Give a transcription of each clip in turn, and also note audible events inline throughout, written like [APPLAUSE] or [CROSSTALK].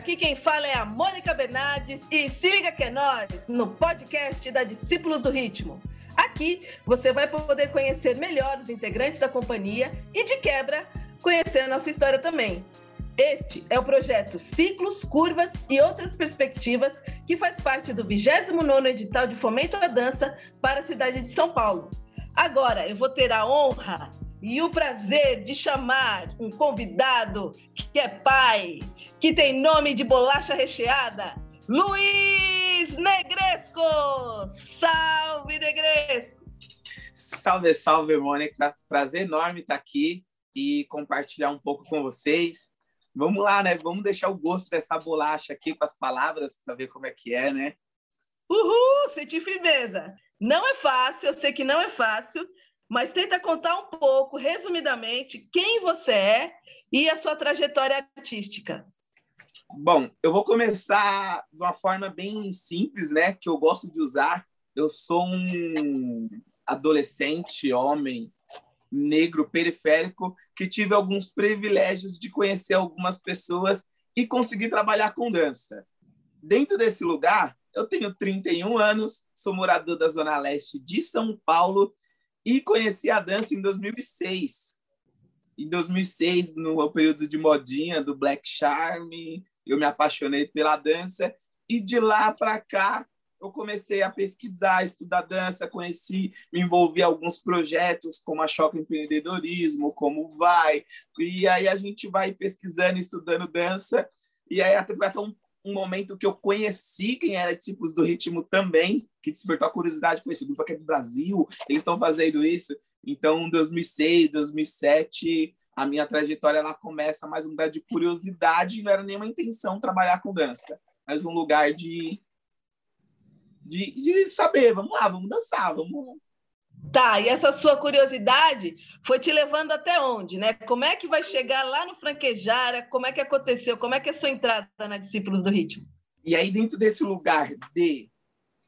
Aqui quem fala é a Mônica Bernardes e se liga que é nós no podcast da Discípulos do Ritmo. Aqui você vai poder conhecer melhor os integrantes da companhia e, de quebra, conhecer a nossa história também. Este é o projeto Ciclos, Curvas e Outras Perspectivas, que faz parte do 29º edital de fomento à dança para a cidade de São Paulo. Agora eu vou ter a honra e o prazer de chamar um convidado que é pai, que tem nome de bolacha recheada, Luiz Negresco! Salve, Negresco! Salve, salve, Mônica. Prazer enorme estar aqui e compartilhar um pouco com vocês. Vamos lá, né? Vamos deixar o gosto dessa bolacha aqui com as palavras para ver como é que é, né? Uhul, senti firmeza. Não é fácil, eu sei que não é fácil, mas tenta contar um pouco, resumidamente, quem você é e a sua trajetória artística. Bom, eu vou começar de uma forma bem simples, né, que eu gosto de usar. Eu sou um adolescente, homem, negro, periférico, que tive alguns privilégios de conhecer algumas pessoas e conseguir trabalhar com dança. Dentro desse lugar, eu tenho 31 anos, sou morador da Zona Leste de São Paulo e conheci a dança em 2006. Em 2006, no período de modinha do Black Charm, eu me apaixonei pela dança. E de lá para cá eu comecei a pesquisar, estudar dança, conheci, me envolvi em alguns projetos como a Choque Empreendedorismo, como Vai, e aí a gente vai pesquisando, estudando dança, e aí foi até um um momento que eu conheci quem era discípulos do ritmo também, que despertou a curiosidade com esse grupo aqui do Brasil, eles estão fazendo isso. Então, em 2006, 2007, a minha trajetória ela começa mais um lugar de curiosidade, não era nenhuma intenção trabalhar com dança, mas um lugar de, de, de saber, vamos lá, vamos dançar, vamos Tá, e essa sua curiosidade foi te levando até onde, né? Como é que vai chegar lá no Franquejara? Como é que aconteceu? Como é que é a sua entrada na Discípulos do Ritmo? E aí, dentro desse lugar de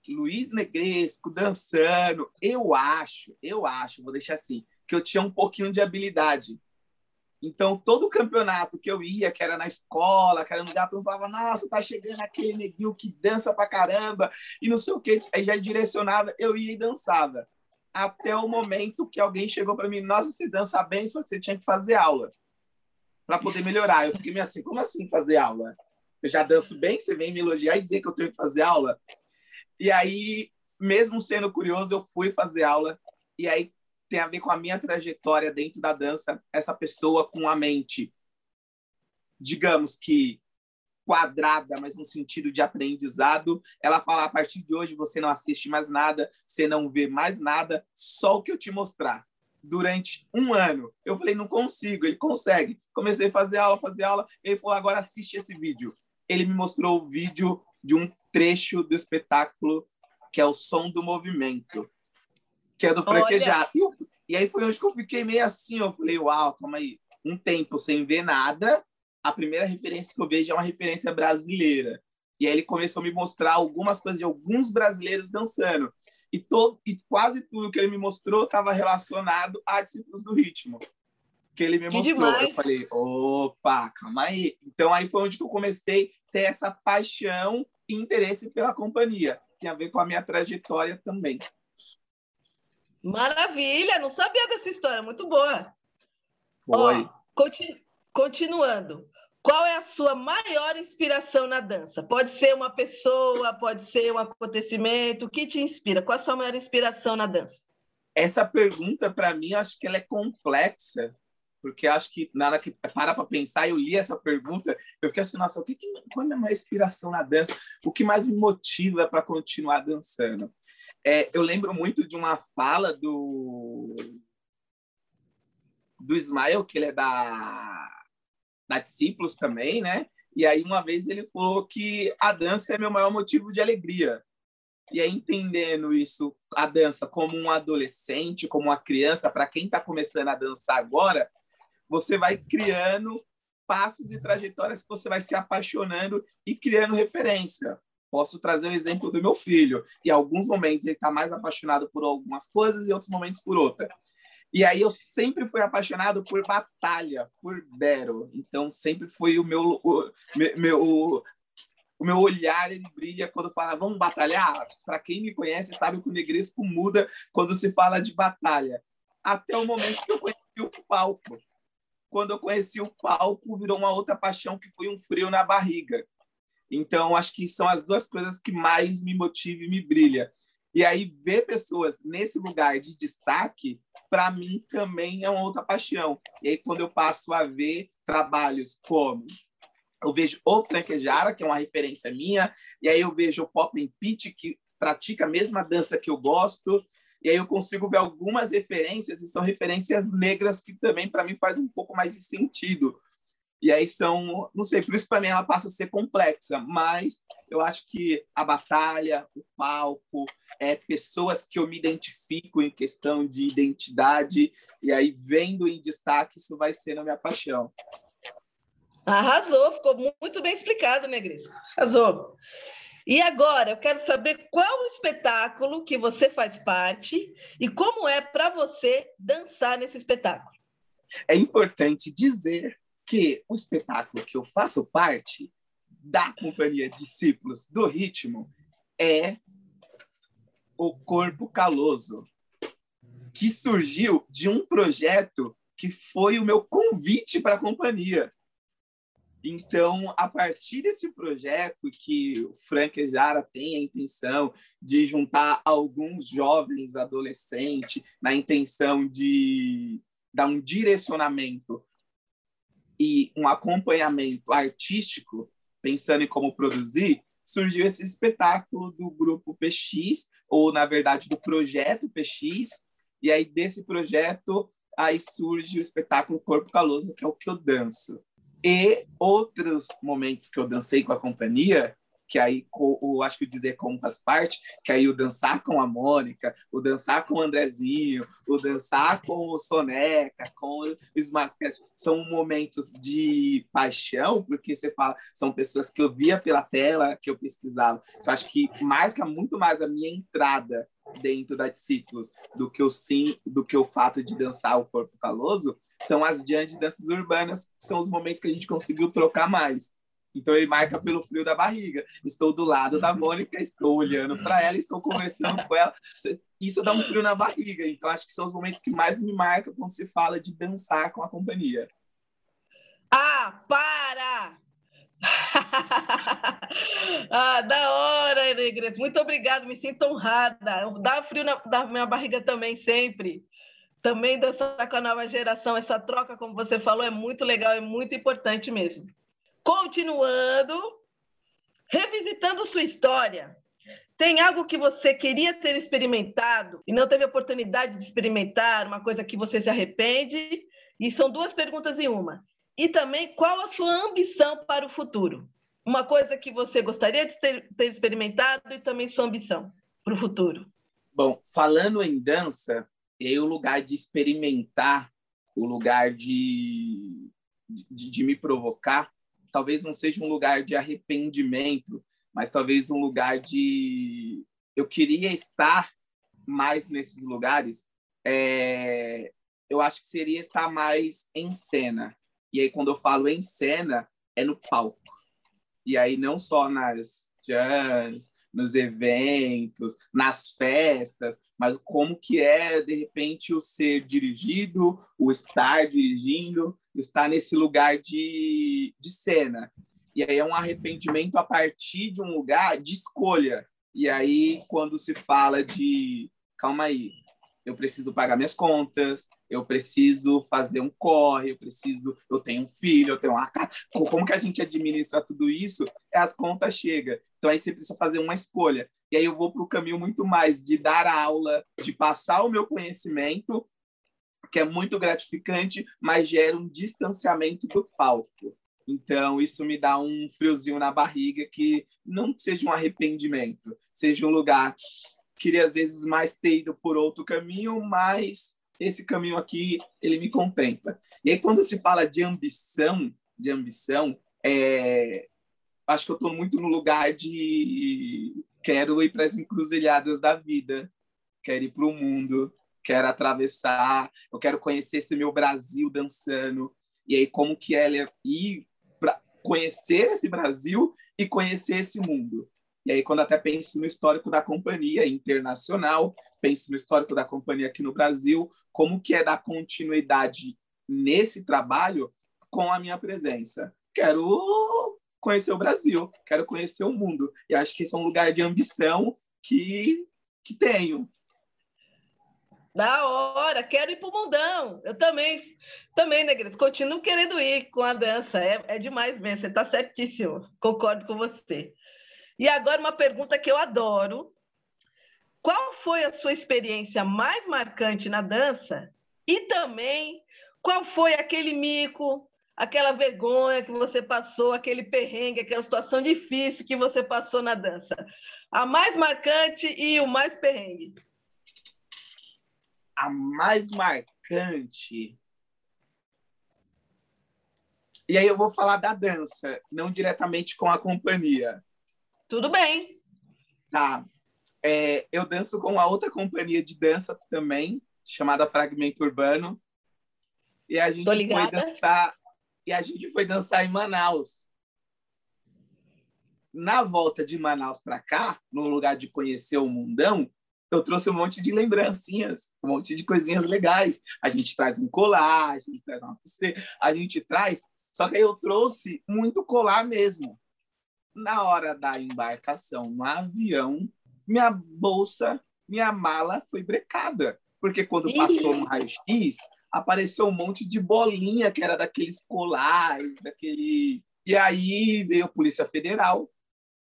Luiz Negresco dançando, eu acho, eu acho, vou deixar assim, que eu tinha um pouquinho de habilidade. Então, todo campeonato que eu ia, que era na escola, que era no lugar, eu falava, nossa, tá chegando aquele neguinho que dança pra caramba, e não sei o quê. Aí já direcionava, eu ia e dançava até o momento que alguém chegou para mim, nossa, você dança bem, só que você tinha que fazer aula para poder melhorar. Eu fiquei meio assim, como assim fazer aula? Eu já danço bem, você vem me elogiar e dizer que eu tenho que fazer aula? E aí, mesmo sendo curioso, eu fui fazer aula e aí tem a ver com a minha trajetória dentro da dança, essa pessoa com a mente digamos que quadrada, mas no sentido de aprendizado. Ela fala: a partir de hoje você não assiste mais nada, você não vê mais nada, só o que eu te mostrar. Durante um ano, eu falei: não consigo. Ele consegue. Comecei a fazer aula, fazer aula. Ele falou: agora assiste esse vídeo. Ele me mostrou o vídeo de um trecho do espetáculo que é o som do movimento, que é do franquejado. E, e aí foi onde que eu fiquei meio assim, eu falei, uau, calma aí, um tempo sem ver nada, a primeira referência que eu vejo é uma referência brasileira. E aí ele começou a me mostrar algumas coisas de alguns brasileiros dançando. E, todo, e quase tudo que ele me mostrou estava relacionado a discípulos do ritmo. Que ele me que mostrou. Demais. Eu falei, opa, calma aí. Então aí foi onde que eu comecei a ter essa paixão e interesse pela companhia. Tem a ver com a minha trajetória também. Maravilha, não sabia dessa história, muito boa. Foi. Ó, continu continuando. Qual é a sua maior inspiração na dança? Pode ser uma pessoa, pode ser um acontecimento. O que te inspira? Qual é a sua maior inspiração na dança? Essa pergunta, para mim, acho que ela é complexa, porque acho que na hora que para para pensar, eu li essa pergunta, eu fiquei assim, nossa, o que, que qual é a minha maior inspiração na dança? O que mais me motiva para continuar dançando? É, eu lembro muito de uma fala do do Ismael, que ele é da na Discípulos também, né? E aí uma vez ele falou que a dança é meu maior motivo de alegria. E aí entendendo isso, a dança como um adolescente, como uma criança, para quem está começando a dançar agora, você vai criando passos e trajetórias que você vai se apaixonando e criando referência. Posso trazer o exemplo do meu filho. Em alguns momentos ele está mais apaixonado por algumas coisas e outros momentos por outra. E aí eu sempre fui apaixonado por batalha, por battle. Então sempre foi o meu o, meu o meu olhar ele brilha quando fala vamos batalhar. Para quem me conhece sabe que o negresco muda quando se fala de batalha. Até o momento que eu conheci o palco. Quando eu conheci o palco, virou uma outra paixão que foi um frio na barriga. Então acho que são as duas coisas que mais me motivam e me brilha. E aí ver pessoas nesse lugar de destaque para mim também é uma outra paixão. E aí, quando eu passo a ver trabalhos como eu vejo o Franquejara, que é uma referência minha, e aí eu vejo o Pop and Pitch, que pratica a mesma dança que eu gosto, e aí eu consigo ver algumas referências, e são referências negras que também, para mim, faz um pouco mais de sentido. E aí são, não sei, por isso para mim ela passa a ser complexa, mas eu acho que a batalha, o palco, é, pessoas que eu me identifico em questão de identidade, e aí vendo em destaque, isso vai ser a minha paixão. Arrasou, ficou muito bem explicado, Negris. Arrasou. E agora, eu quero saber qual o espetáculo que você faz parte e como é para você dançar nesse espetáculo. É importante dizer que o espetáculo que eu faço parte da companhia Discípulos do Ritmo é o Corpo Caloso, que surgiu de um projeto que foi o meu convite para a companhia. Então, a partir desse projeto que o Frank Jara tem a intenção de juntar alguns jovens adolescentes na intenção de dar um direcionamento e um acompanhamento artístico, pensando em como produzir, surgiu esse espetáculo do grupo PX, ou na verdade do projeto PX, e aí desse projeto aí surge o espetáculo Corpo Caloso, que é o que eu danço. E outros momentos que eu dancei com a companhia que aí o acho que o dizer como faz parte, que aí o dançar com a Mônica, o dançar com o Andrezinho, o dançar com o Soneca, com o Smart são momentos de paixão, porque você fala, são pessoas que eu via pela tela, que eu pesquisava. Eu acho que marca muito mais a minha entrada dentro da Discípulos do que o sim, do que o fato de dançar o corpo caloso, são as diante danças urbanas, são os momentos que a gente conseguiu trocar mais. Então ele marca pelo frio da barriga. Estou do lado da Mônica, estou olhando para ela, estou conversando com ela. Isso dá um frio na barriga. Então acho que são os momentos que mais me marcam quando se fala de dançar com a companhia. Ah, para! [LAUGHS] ah, da hora, Negres. Muito obrigado, me sinto honrada. Dá frio na, na minha barriga também, sempre. Também dançar com a nova geração, essa troca, como você falou, é muito legal, é muito importante mesmo. Continuando, revisitando sua história. Tem algo que você queria ter experimentado e não teve oportunidade de experimentar, uma coisa que você se arrepende? E são duas perguntas em uma. E também, qual a sua ambição para o futuro? Uma coisa que você gostaria de ter, ter experimentado e também sua ambição para o futuro. Bom, falando em dança, é o lugar de experimentar, o lugar de, de, de me provocar, talvez não seja um lugar de arrependimento, mas talvez um lugar de eu queria estar mais nesses lugares. É... eu acho que seria estar mais em cena. E aí quando eu falo em cena é no palco. E aí não só nas jams, nos eventos, nas festas, mas como que é de repente o ser dirigido, o estar dirigindo, estar nesse lugar de, de cena. E aí é um arrependimento a partir de um lugar de escolha. E aí quando se fala de calma aí, eu preciso pagar minhas contas, eu preciso fazer um corre, eu preciso, eu tenho um filho, eu tenho uma casa. Como que a gente administra tudo isso? É as contas chegam. Então aí você precisa fazer uma escolha. E aí eu vou para o caminho muito mais de dar aula, de passar o meu conhecimento, que é muito gratificante, mas gera um distanciamento do palco. Então, isso me dá um friozinho na barriga que não seja um arrependimento, seja um lugar queria às vezes mais ter ido por outro caminho, mas esse caminho aqui ele me contempla. E aí quando se fala de ambição, de ambição, é... acho que eu estou muito no lugar de quero ir para as encruzilhadas da vida, quero ir para o mundo, quero atravessar, eu quero conhecer esse meu Brasil dançando. E aí, como que é ir para conhecer esse Brasil e conhecer esse mundo. E aí, quando até penso no histórico da companhia internacional, penso no histórico da companhia aqui no Brasil, como que é dar continuidade nesse trabalho com a minha presença. Quero conhecer o Brasil, quero conhecer o mundo. E acho que esse é um lugar de ambição que, que tenho. Da hora, quero ir para o mundão. Eu também, também, né, Grace? Continuo querendo ir com a dança. É, é demais mesmo, você está certíssimo. Concordo com você. E agora uma pergunta que eu adoro. Qual foi a sua experiência mais marcante na dança? E também, qual foi aquele mico, aquela vergonha que você passou, aquele perrengue, aquela situação difícil que você passou na dança? A mais marcante e o mais perrengue. A mais marcante. E aí eu vou falar da dança, não diretamente com a companhia. Tudo bem. Tá. É, eu danço com uma outra companhia de dança também, chamada Fragmento Urbano. E a gente foi dançar e a gente foi dançar em Manaus. Na volta de Manaus para cá, no lugar de conhecer o mundão, eu trouxe um monte de lembrancinhas, um monte de coisinhas legais. A gente traz um colar, a gente traz uma pulseira, a gente traz. Só que aí eu trouxe muito colar mesmo na hora da embarcação no avião, minha bolsa, minha mala foi brecada. Porque quando passou no raio-x, apareceu um monte de bolinha que era daqueles colares, daquele. E aí veio a Polícia Federal,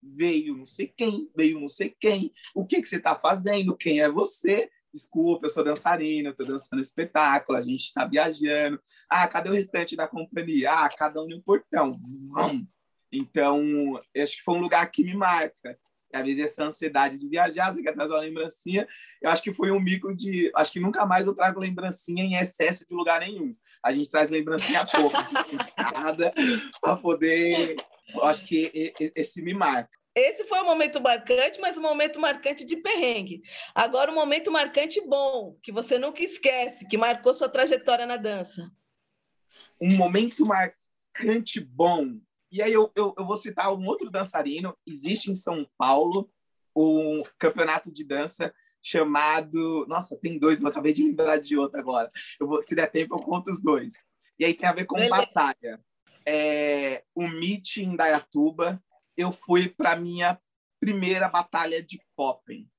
veio não sei quem, veio não sei quem. O que, que você está fazendo? Quem é você? Desculpa, eu sou dançarina, estou dançando espetáculo, a gente está viajando. Ah, cadê o restante da companhia? Ah, cada um no portão. Vamos então, acho que foi um lugar que me marca. Às vezes essa ansiedade de viajar, você quer trazer uma lembrancinha. Eu acho que foi um mico de. Acho que nunca mais eu trago lembrancinha em excesso de lugar nenhum. A gente traz lembrancinha pouco de cada para poder. Eu acho que esse me marca. Esse foi um momento marcante, mas um momento marcante de perrengue. Agora, um momento marcante bom, que você nunca esquece, que marcou sua trajetória na dança. Um momento marcante bom. E aí eu, eu, eu, vou citar um outro dançarino. Existe em São Paulo um campeonato de dança chamado. Nossa, tem dois, eu acabei de lembrar de outro agora. Eu vou, se der tempo, eu conto os dois. E aí tem a ver com Beleza. batalha. É, o Meet em Dayatuba, eu fui para minha primeira batalha de Poppen.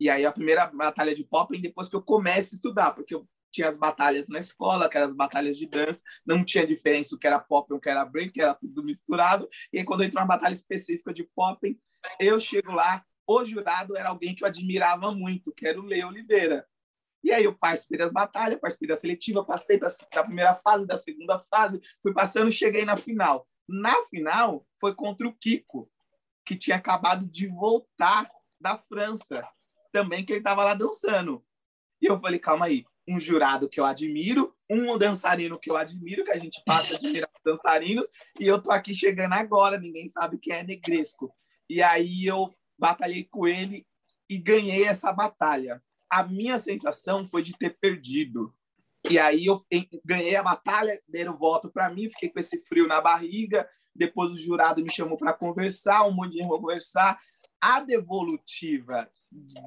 E aí a primeira batalha de Poppen depois que eu começo a estudar, porque eu tinha as batalhas na escola, que eram as batalhas de dança, não tinha diferença o que era pop e o que era break, era tudo misturado. E aí, quando entrou uma batalha específica de pop, eu chego lá, o jurado era alguém que eu admirava muito, que era o Leo Oliveira. E aí eu participei das batalhas, participei da seletiva, passei para a primeira fase, da segunda fase, fui passando cheguei na final. Na final, foi contra o Kiko, que tinha acabado de voltar da França, também que ele estava lá dançando. E eu falei, calma aí, um jurado que eu admiro, um dançarino que eu admiro, que a gente passa a admirar os dançarinos, e eu tô aqui chegando agora, ninguém sabe quem é Negresco. E aí eu batalhei com ele e ganhei essa batalha. A minha sensação foi de ter perdido. E aí eu ganhei a batalha, deram voto para mim, fiquei com esse frio na barriga. Depois o jurado me chamou para conversar, um monte de gente conversar. A devolutiva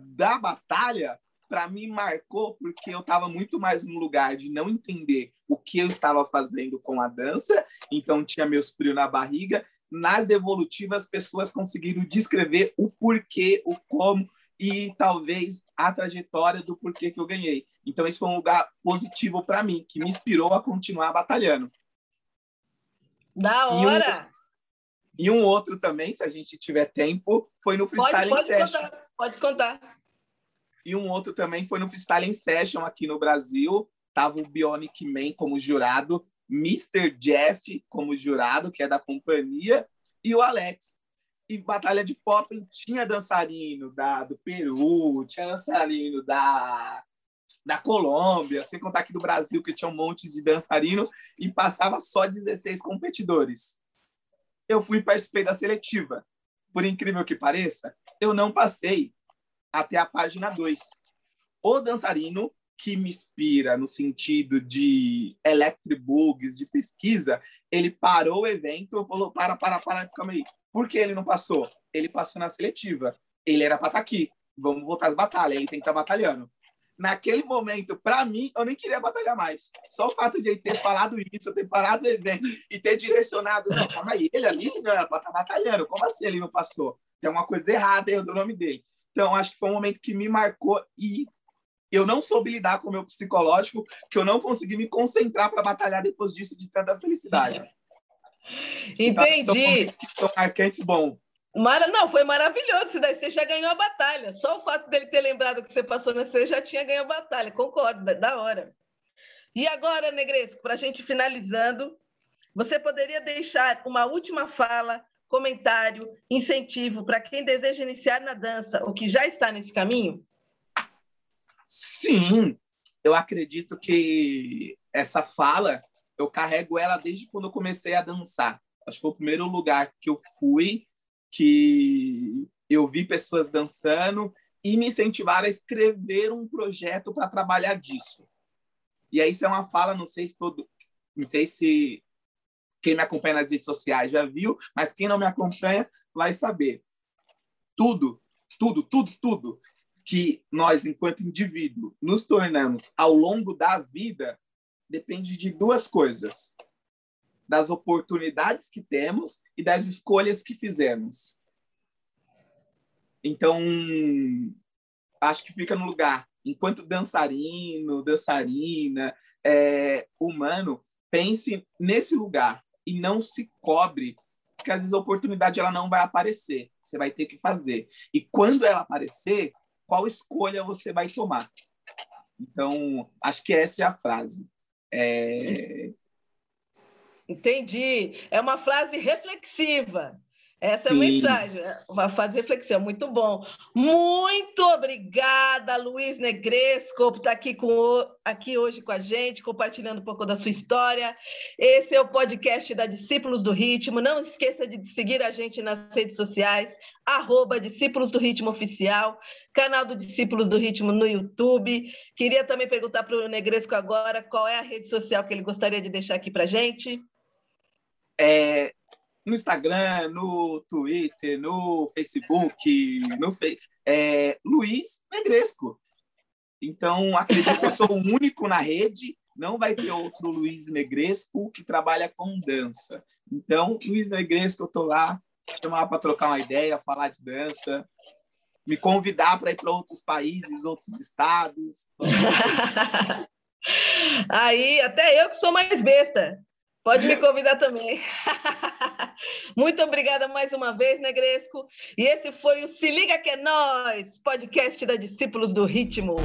da batalha para mim marcou porque eu estava muito mais no lugar de não entender o que eu estava fazendo com a dança, então tinha meus frios na barriga. Nas devolutivas, as pessoas conseguiram descrever o porquê, o como e talvez a trajetória do porquê que eu ganhei. Então, esse foi um lugar positivo para mim, que me inspirou a continuar batalhando. Da hora! E um, e um outro também, se a gente tiver tempo, foi no Freestyle pode, pode Session. Contar, pode contar. E um outro também foi no Freestyle Session aqui no Brasil. Tava o Bionic Man como jurado, Mr. Jeff como jurado, que é da companhia, e o Alex. E Batalha de Pop tinha dançarino da, do Peru, tinha dançarino da, da Colômbia, sem contar aqui do Brasil, que tinha um monte de dançarino, e passava só 16 competidores. Eu fui participei da seletiva. Por incrível que pareça, eu não passei até a página 2. O dançarino que me inspira no sentido de electric bugs, de pesquisa, ele parou o evento falou: para, para, para, calma aí. Por que ele não passou? Ele passou na seletiva. Ele era para estar tá aqui. Vamos voltar às batalhas. Ele tem que estar tá batalhando. Naquele momento, para mim, eu nem queria batalhar mais. Só o fato de ele ter falado isso, eu ter parado o evento e ter direcionado. Não, calma aí. Ele ali não era para estar tá batalhando. Como assim ele não passou? Tem uma coisa errada aí do nome dele. Então, acho que foi um momento que me marcou e eu não soube lidar com o meu psicológico, que eu não consegui me concentrar para batalhar depois disso de tanta felicidade. Entendi. São que são marcantes, bom. Mara... Não, foi maravilhoso. Daí você já ganhou a batalha. Só o fato dele ter lembrado que você passou na você já tinha ganho a batalha. Concordo, da hora. E agora, Negresco, para a gente finalizando, você poderia deixar uma última fala, comentário, incentivo para quem deseja iniciar na dança ou que já está nesse caminho? Sim, eu acredito que essa fala, eu carrego ela desde quando eu comecei a dançar. Acho que foi o primeiro lugar que eu fui, que eu vi pessoas dançando e me incentivaram a escrever um projeto para trabalhar disso. E aí isso é uma fala, não sei se todo, não sei se quem me acompanha nas redes sociais já viu, mas quem não me acompanha vai saber. Tudo, tudo, tudo, tudo que nós, enquanto indivíduo, nos tornamos ao longo da vida depende de duas coisas: das oportunidades que temos e das escolhas que fizemos. Então, acho que fica no lugar. Enquanto dançarino, dançarina, é, humano, pense nesse lugar e não se cobre, porque às vezes a oportunidade ela não vai aparecer. Você vai ter que fazer. E quando ela aparecer, qual escolha você vai tomar. Então, acho que essa é a frase. É... Entendi. É uma frase reflexiva. Essa Sim. é a mensagem, uma fase reflexiva, muito bom. Muito obrigada, Luiz Negresco, por estar aqui, com, aqui hoje com a gente, compartilhando um pouco da sua história. Esse é o podcast da Discípulos do Ritmo. Não esqueça de seguir a gente nas redes sociais, arroba Discípulos do Ritmo Oficial, canal do Discípulos do Ritmo no YouTube. Queria também perguntar para o Negresco agora qual é a rede social que ele gostaria de deixar aqui para a gente. É, no Instagram, no Twitter, no Facebook, no Fe é, Luiz Negresco. Então, acredito que eu sou o único na rede, não vai ter outro Luiz Negresco que trabalha com dança. Então, Luiz Negresco, eu estou lá, chamar para trocar uma ideia, falar de dança, me convidar para ir para outros países, outros estados. [LAUGHS] Aí, até eu que sou mais besta. Pode me convidar também. [LAUGHS] Muito obrigada mais uma vez, Negresco. E esse foi o Se Liga Que é Nós, podcast da Discípulos do Ritmo.